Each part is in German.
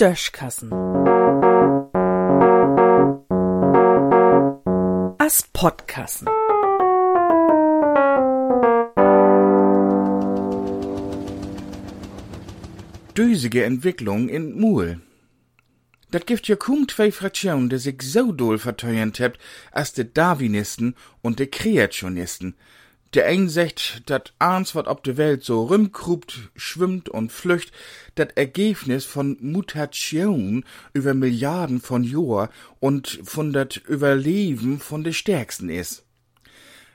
Döschkassen. As Podkassen. Düsige Entwicklung in Muhl. Dat gibt ja kaum zwei Fraktionen, die sich so doll verteuernd hebt, als de Darwinisten und de Kreationisten. Der ein sagt, dat eins, wat ob de Welt so rumkrupt, schwimmt und flücht, dat Ergebnis von Mutation über Milliarden von Jahr und von dat Überleben von de Stärksten is.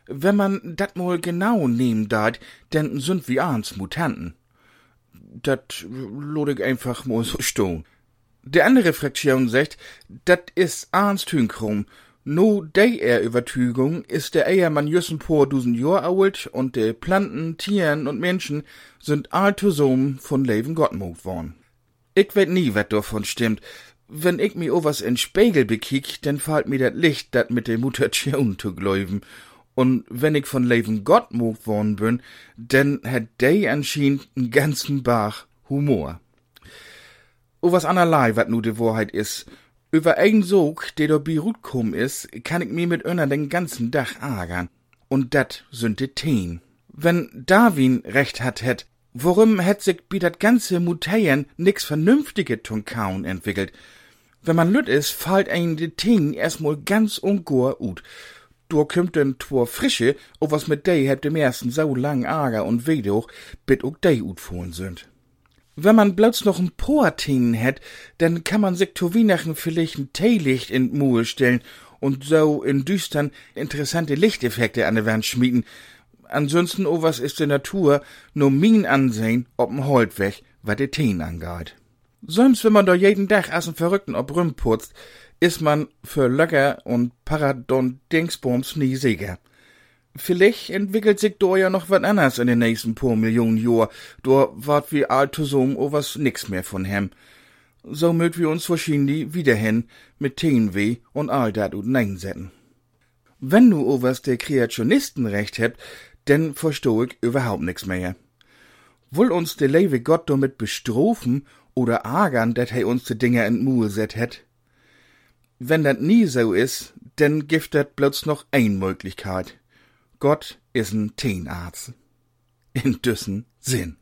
Wenn man dat mal genau nehmen dat, denn sind wir eins Mutanten. Dat lod ich einfach mal so stehen. Der andere Fraktion sagt, dat is eins Tünkrum, No dei er Übertügung ist der Eier man jüssen por dusen Jahr alt und de Planten, Tieren und Menschen sind altosom von Leben Gottmut worn. Ich weet nie, wat davon stimmt. Wenn ich mi owas in Spiegel bekiek, dann fällt mir dat Licht, dat mit der Mutation zu gläuben. Und wenn ich von Leben Gottmut worn bin, dann hat dei anscheinend n ganzen Bach Humor. O was anerlei, wat nu de Wahrheit is, über ein Sog, der do Beirut kum is, kann ich mir mit öner den ganzen Dach ärgern. Und dat sind de Teen. Wenn Darwin recht hat het, worum het sich bi dat ganze Muteien nix Vernünftige tun kaun entwickelt? Wenn man lüt is, fallt ein de Teen erstmal ganz ungur ut. Du kümmt den Tor Frische, o was mit dei het dem ersten so lang Ärger und weh doch, bit ook dei ut sind. Wenn man bloß noch ein Poatin hätt, dann kann man sich zu Weihnachten vielleicht ein Teelicht in die Muhe stellen und so in düstern interessante Lichteffekte an der Wand schmieden. Ansonsten, oh, was ist der Natur, nur min ansehen, ob'n Holt weg, wat de Teen angeht. Sonst, wenn man da jeden Tag als ein Verrückten ob Rüm putzt, ist man für Löcker und Paradon Dingsbums nie sicher. Vielleicht entwickelt sich da ja noch wat anders in den nächsten paar Millionen Jahr. Da wart wir altosom o was nix mehr von hem. So mögt wir uns wahrscheinlich wieder hin mit Teenweh und all dat und nein setzen. Wenn nu o was der Kreationisten recht hebt, denn versteh ich überhaupt nix mehr. Woll uns der lewe Gott damit bestrofen oder ärgern, dat he uns de Dinger in Muhe set het? Wenn dat nie so is, denn gibt dat bloß noch ein Möglichkeit. Gott ist ein Teenarzt. In düssen Sinn.